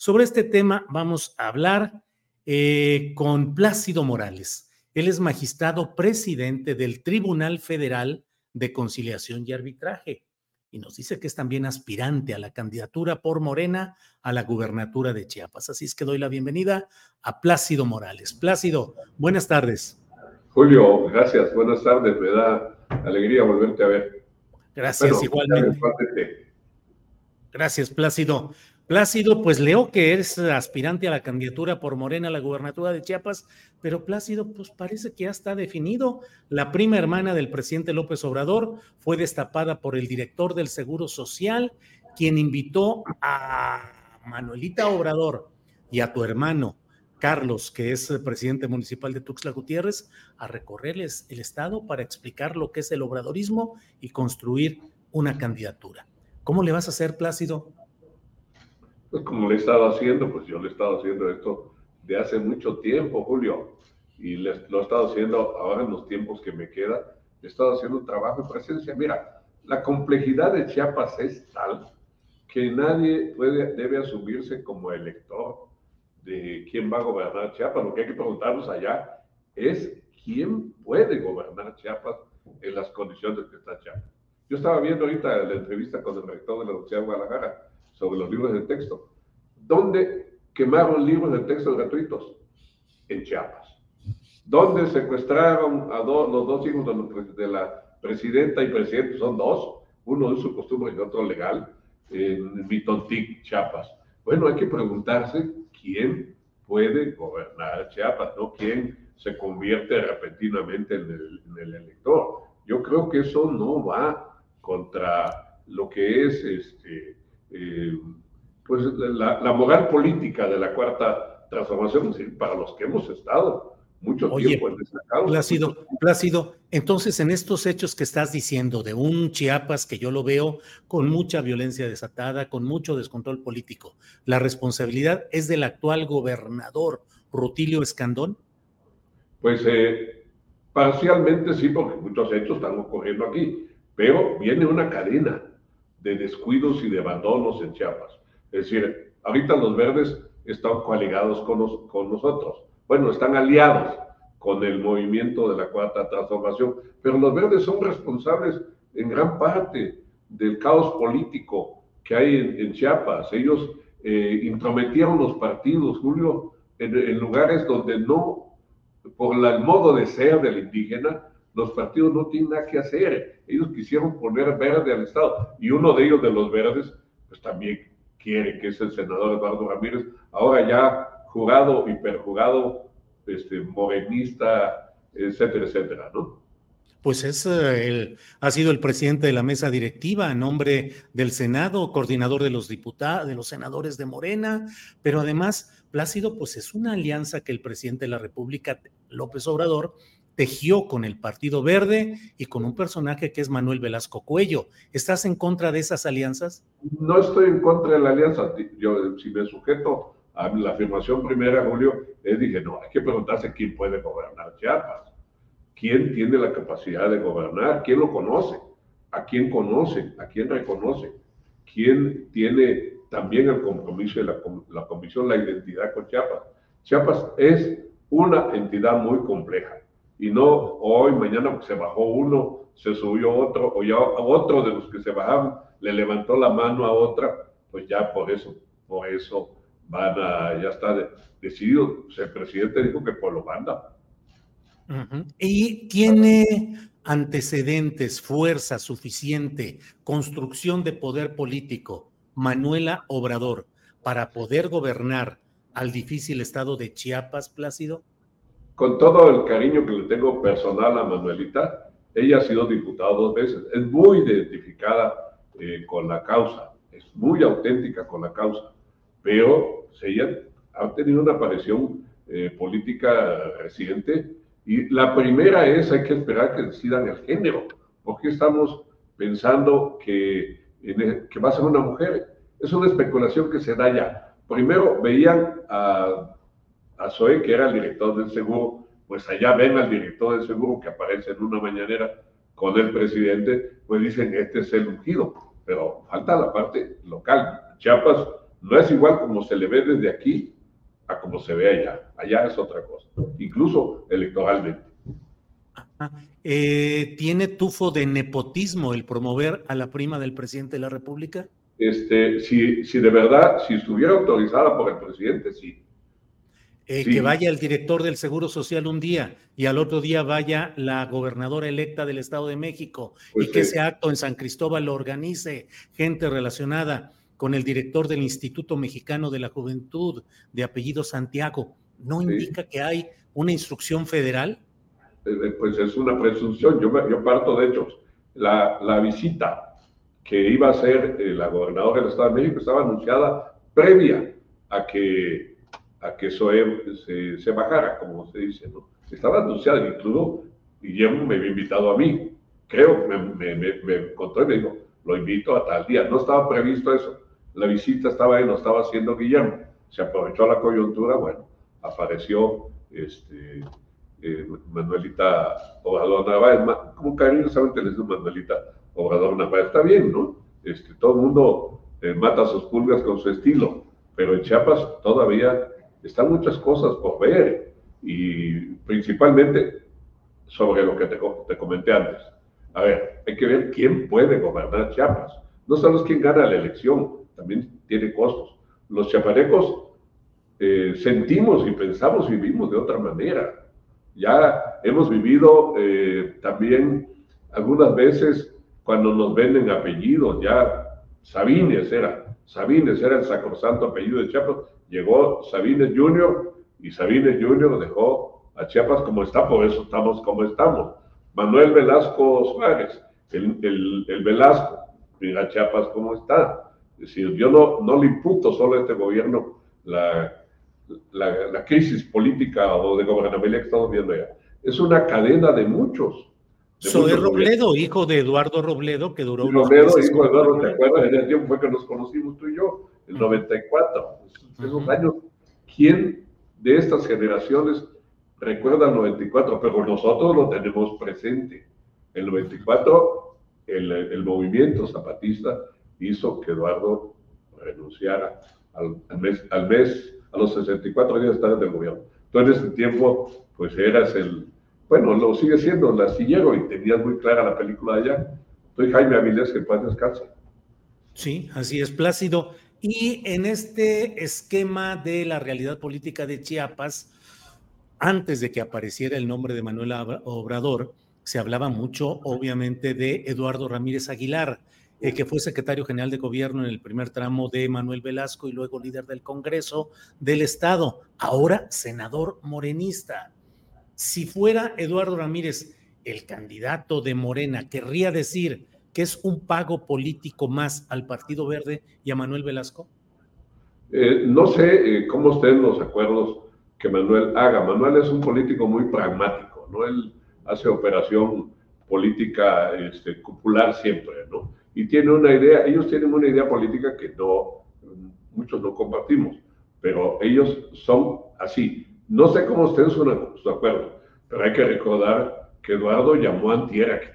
Sobre este tema vamos a hablar eh, con Plácido Morales. Él es magistrado presidente del Tribunal Federal de Conciliación y Arbitraje y nos dice que es también aspirante a la candidatura por Morena a la gubernatura de Chiapas. Así es que doy la bienvenida a Plácido Morales. Plácido, buenas tardes. Julio, gracias, buenas tardes, me da alegría volverte a ver. Gracias, Bueno, igualmente. compártete. Gracias, Plácido. Plácido, pues leo que eres aspirante a la candidatura por Morena a la gubernatura de Chiapas, pero Plácido, pues parece que ya está definido. La prima hermana del presidente López Obrador fue destapada por el director del Seguro Social, quien invitó a Manuelita Obrador y a tu hermano Carlos, que es el presidente municipal de Tuxtla Gutiérrez, a recorrerles el estado para explicar lo que es el obradorismo y construir una candidatura. ¿Cómo le vas a hacer, Plácido? Pues como le he estado haciendo, pues yo le he estado haciendo esto de hace mucho tiempo, Julio, y lo he estado haciendo ahora en los tiempos que me queda, he estado haciendo un trabajo de presencia. Mira, la complejidad de Chiapas es tal que nadie debe asumirse como elector de quién va a gobernar Chiapas. Lo que hay que preguntarnos allá es quién puede gobernar Chiapas en las condiciones que está Chiapas. Yo estaba viendo ahorita la entrevista con el rector de la Universidad de Guadalajara sobre los libros de texto. ¿Dónde quemaron libros de texto gratuitos? En Chiapas. ¿Dónde secuestraron a dos- los dos hijos de la presidenta y presidente? Son dos, uno de su costumbre y otro legal, en Mitontic, Chiapas. Bueno, hay que preguntarse quién puede gobernar Chiapas, no quién se convierte repentinamente en el, en el elector. Yo creo que eso no va contra lo que es este, eh, pues la, la moral política de la cuarta transformación, es decir, para los que hemos estado mucho Oye, tiempo en causa. Plácido, Plácido, entonces en estos hechos que estás diciendo de un Chiapas que yo lo veo con mucha violencia desatada, con mucho descontrol político, ¿la responsabilidad es del actual gobernador Rutilio Escandón? Pues eh, parcialmente sí, porque muchos hechos están ocurriendo aquí, pero viene una cadena de descuidos y de abandonos en Chiapas. Es decir, ahorita los verdes están coaligados con, nos- con nosotros. Bueno, están aliados con el movimiento de la cuarta transformación, pero los verdes son responsables en gran parte del caos político que hay en, Chiapas. Ellos eh, intrometieron los partidos, Julio, en, lugares donde no, por el modo de ser del indígena, los partidos no tienen nada que hacer. Ellos quisieron poner verde al Estado. Y uno de ellos, de los verdes, pues también quiere, que es el senador Eduardo Ramírez, ahora ya jugado y este, morenista, etcétera, etcétera, ¿no? Pues es eh, el, ha sido el presidente de la mesa directiva a nombre del Senado, coordinador de los diputados, de los senadores de Morena, pero además Plácido, pues es una alianza que el presidente de la República, López Obrador, tejió con el Partido Verde y con un personaje que es Manuel Velasco Cuello. ¿Estás en contra de esas alianzas? No estoy en contra de la alianza. Yo, si me sujeto a la afirmación primera, Julio, les dije, no, hay que preguntarse quién puede gobernar Chiapas, quién tiene la capacidad de gobernar, quién lo conoce, a quién conoce, a quién reconoce, quién tiene también el compromiso de la, la comisión, la identidad con Chiapas. Chiapas es una entidad muy compleja y no hoy, mañana se bajó uno, se subió otro, o ya otro de los que se bajaban le levantó la mano a otra, pues ya por eso, por eso van a, ya está decidido. El presidente dijo que por lo manda. Y tiene antecedentes, fuerza suficiente, construcción de poder político, Manuela Obrador, para poder gobernar al difícil estado de Chiapas, Plácido? Con todo el cariño que le tengo personal a Manuelita, ella ha sido diputada dos veces, es muy identificada eh, con la causa, es muy auténtica con la causa, pero ella ha tenido una aparición eh, política reciente y la primera es, hay que esperar que decidan el género, porque estamos pensando que, que va a ser una mujer. Es una especulación que se da ya. Primero veían a a Zoe, que era el director del seguro, pues allá ven al director del seguro que aparece en una mañanera con el presidente, pues dicen, este es el ungido, pero falta la parte local. Chiapas no es igual como se le ve desde aquí a como se ve allá. Allá es otra cosa, incluso electoralmente. Eh, ¿Tiene tufo de nepotismo el promover a la prima del presidente de la República? Este, si, si de verdad, si estuviera autorizada por el presidente, sí. Eh, que vaya el director del Seguro Social un día y al otro día vaya la gobernadora electa del Estado de México pues y que ese acto en San Cristóbal lo organice gente relacionada con el director del Instituto Mexicano de la Juventud de apellido Santiago. ¿No indica que hay una instrucción federal? Eh, eh, pues es una presunción. Yo, yo parto de hechos. La, la visita que iba a hacer la gobernadora del Estado de México estaba anunciada previa a que a que eso se, se, bajara, como se dice, ¿no? Estaba anunciado, incluso Guillermo me había invitado a mí, creo, me, me, me, encontró y me dijo, lo invito a tal día. No estaba previsto eso. La visita estaba ahí, lo estaba haciendo Guillermo. Se aprovechó la coyuntura, bueno, apareció este, eh, Manuelita Obrador Narváez, como cariñosamente les digo Manuelita Obrador Narváez, está bien, ¿no? Este, todo el mundo eh, mata sus pulgas con su estilo, pero en Chiapas todavía están muchas cosas por ver y principalmente sobre lo que te, te, comenté antes. A ver, hay que ver quién puede gobernar Chiapas. No solo es quién gana la elección, también tiene costos. Los chiapanecos eh, sentimos y pensamos vivimos de otra manera. Ya hemos vivido eh, también algunas veces cuando nos venden apellidos, ya Sabines era, Sabines era el sacrosanto apellido de Chiapas, llegó Sabines Jr. y Sabines Jr. dejó a Chiapas como está, por eso estamos como estamos. Manuel Velasco Suárez, el, el, el Velasco, mira Chiapas como está. Es decir, yo no, no le imputo solo a este gobierno la, la, la crisis política o de gobernabilidad que estamos viendo allá. Es una cadena de muchos. Soy Robledo, hijo de Eduardo Robledo, que duró Robledo, hijo de Eduardo, ¿te acuerdas? En el tiempo fue que nos conocimos tú y yo, el 94 esos años, ¿quién de estas generaciones recuerda el 94? Pero nosotros lo tenemos presente. El 94, el, el movimiento zapatista hizo que Eduardo renunciara al, mes, al mes, a los 64 días de estar en el gobierno. Tú en ese tiempo, pues eras el, bueno, lo sigue siendo el astillero y tenías muy clara la película allá, Soy Jaime Avilés, que paz descanse. Sí, así es, Plácido. Y en este esquema de la realidad política de Chiapas, antes de que apareciera el nombre de Manuel Obrador, se hablaba mucho, obviamente, de Eduardo Ramírez Aguilar, eh, que fue secretario general de gobierno en el primer tramo de Manuel Velasco y luego líder del Congreso del Estado, ahora senador morenista. Si fuera Eduardo Ramírez el candidato de Morena, querría decir que es un pago político más al Partido Verde y a Manuel Velasco. Eh, no sé eh, cómo estén los acuerdos que Manuel haga. Manuel es un político muy pragmático, ¿no? Él hace operación política este, popular siempre, ¿no? Y tiene una idea, ellos tienen una idea política que no, muchos no compartimos, pero ellos son así. No sé cómo estén su, su acuerdo, pero hay que recordar que Eduardo llamó a Antiera, que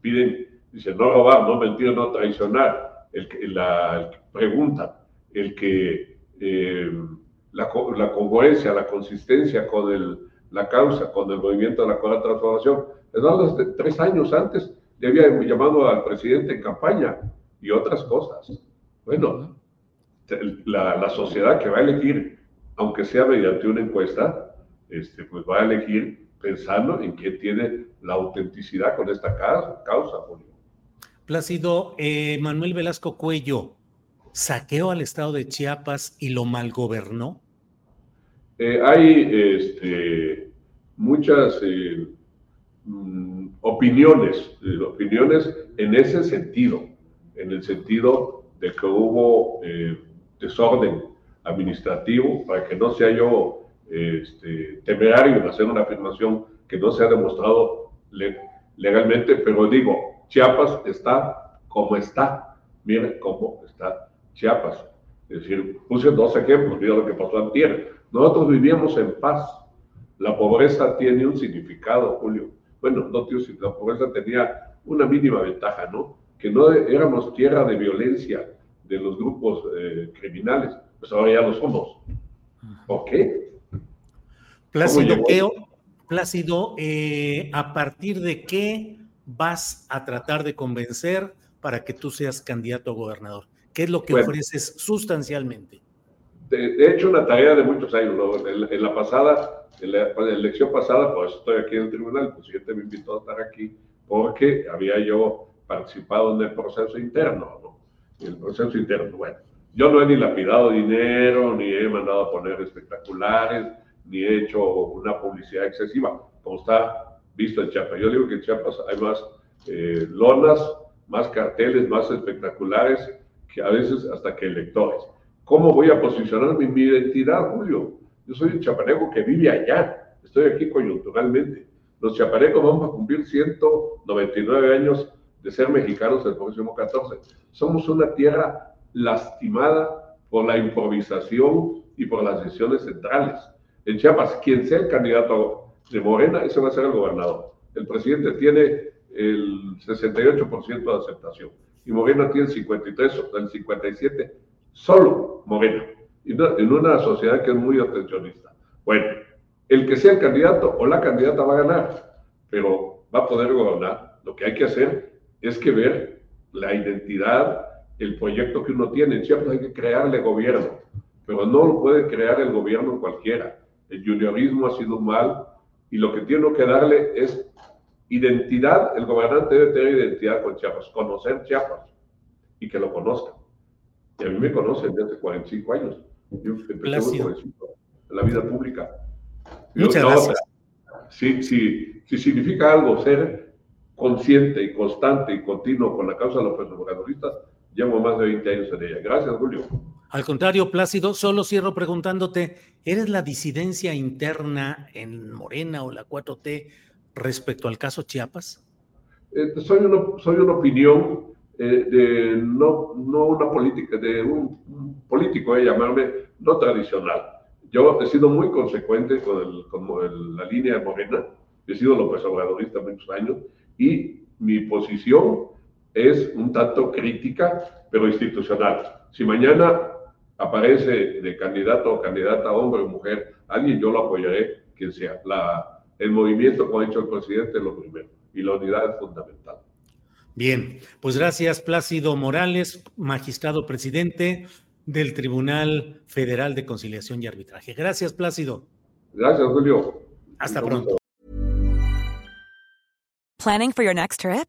piden, dice, no robar, no mentir, no traicionar, el la, pregunta, el que eh, la, la, congruencia, la consistencia con el, la causa, con el movimiento de la cuarta transformación. Eduardo, tres años antes, le había llamado al presidente en campaña y otras cosas. Bueno, la, la sociedad que va a elegir, aunque sea mediante una encuesta, este, pues va a elegir pensando en quién tiene la autenticidad con esta causa, Julio. Plácido, eh, Manuel Velasco Cuello, ¿saqueó al estado de Chiapas y lo malgobernó? Eh, hay este, muchas eh, mm, opiniones, opiniones en ese sentido, en el sentido de que hubo desorden administrativo, para que no sea yo este, temerario en hacer una afirmación que no se ha demostrado legalmente, pero digo, Chiapas está como está. Miren cómo está Chiapas. Es decir, puse dos ejemplos, mira lo que pasó antier. Nosotros vivíamos en paz. La pobreza tiene un significado, Julio. Bueno, no, tío, la pobreza tenía una mínima ventaja, ¿no? Que no éramos tierra de violencia de los grupos eh, criminales, pues ahora ya lo somos. ¿Ok? Plácido, Plácido eh, ¿a partir de qué vas a tratar de convencer para que tú seas candidato a gobernador? ¿Qué es lo que ofreces sustancialmente? he hecho una tarea de muchos años. En, la pasada, en la, elección pasada, pues estoy aquí en el tribunal, el presidente me invitó a estar aquí porque había yo participado en el proceso interno, ¿no? El proceso interno, bueno. Yo no he ni lapidado dinero, ni he mandado a poner espectaculares, ni he hecho una publicidad excesiva, como está visto en Chiapas. Yo digo que en Chiapas hay más eh, lonas, más carteles, más espectaculares que a veces hasta que electores. ¿Cómo voy a posicionar mi, identidad, Julio? Yo soy un chapaneco que vive allá, estoy aquí coyunturalmente. Los chapanecos vamos a cumplir 199 años de ser mexicanos el próximo 14. Somos una tierra lastimada por la improvisación y por las decisiones centrales en Chiapas, quien sea el candidato de Morena, ese va a ser el gobernador. El presidente tiene el 68% de aceptación y Morena tiene el 53, el 57, solo Morena, en una sociedad que es muy atencionista. Bueno, el que sea el candidato o la candidata va a ganar, pero va a poder gobernar. Lo que hay que hacer es que ver la identidad, el proyecto que uno tiene. En Chiapas hay que crearle gobierno, pero no lo puede crear el gobierno cualquiera el juniorismo ha sido mal y lo que tiene que darle es identidad. El gobernante debe tener identidad con Chiapas, conocer Chiapas y que lo conozcan. Y a mí me conocen desde hace 45 años. Yo empecé en la vida pública. Muchas gracias. Si, si, si significa algo ser consciente y constante y continuo con la causa de los presupuestos llevo más de 20 años en ella. Gracias, Julio. Al contrario, Plácido, solo cierro preguntándote, ¿eres la disidencia interna en Morena o la 4T respecto al caso Chiapas? Eh, soy, una, soy una opinión eh, de no, no una política, de un, político, de llamarme no tradicional. Yo he sido muy consecuente con, el, con la línea de Morena, he sido López Obradorista muchos años y mi posición es un tanto crítica, pero institucional. Si mañana aparece de candidato o candidata, hombre o mujer, alguien yo lo apoyaré, quien sea. La, el movimiento, como ha dicho el presidente, es lo primero y la unidad es fundamental. Bien, pues gracias Plácido Morales, magistrado presidente del Tribunal Federal de Conciliación y Arbitraje. Gracias Plácido. Gracias Julio. Hasta pronto. Planning for your next trip?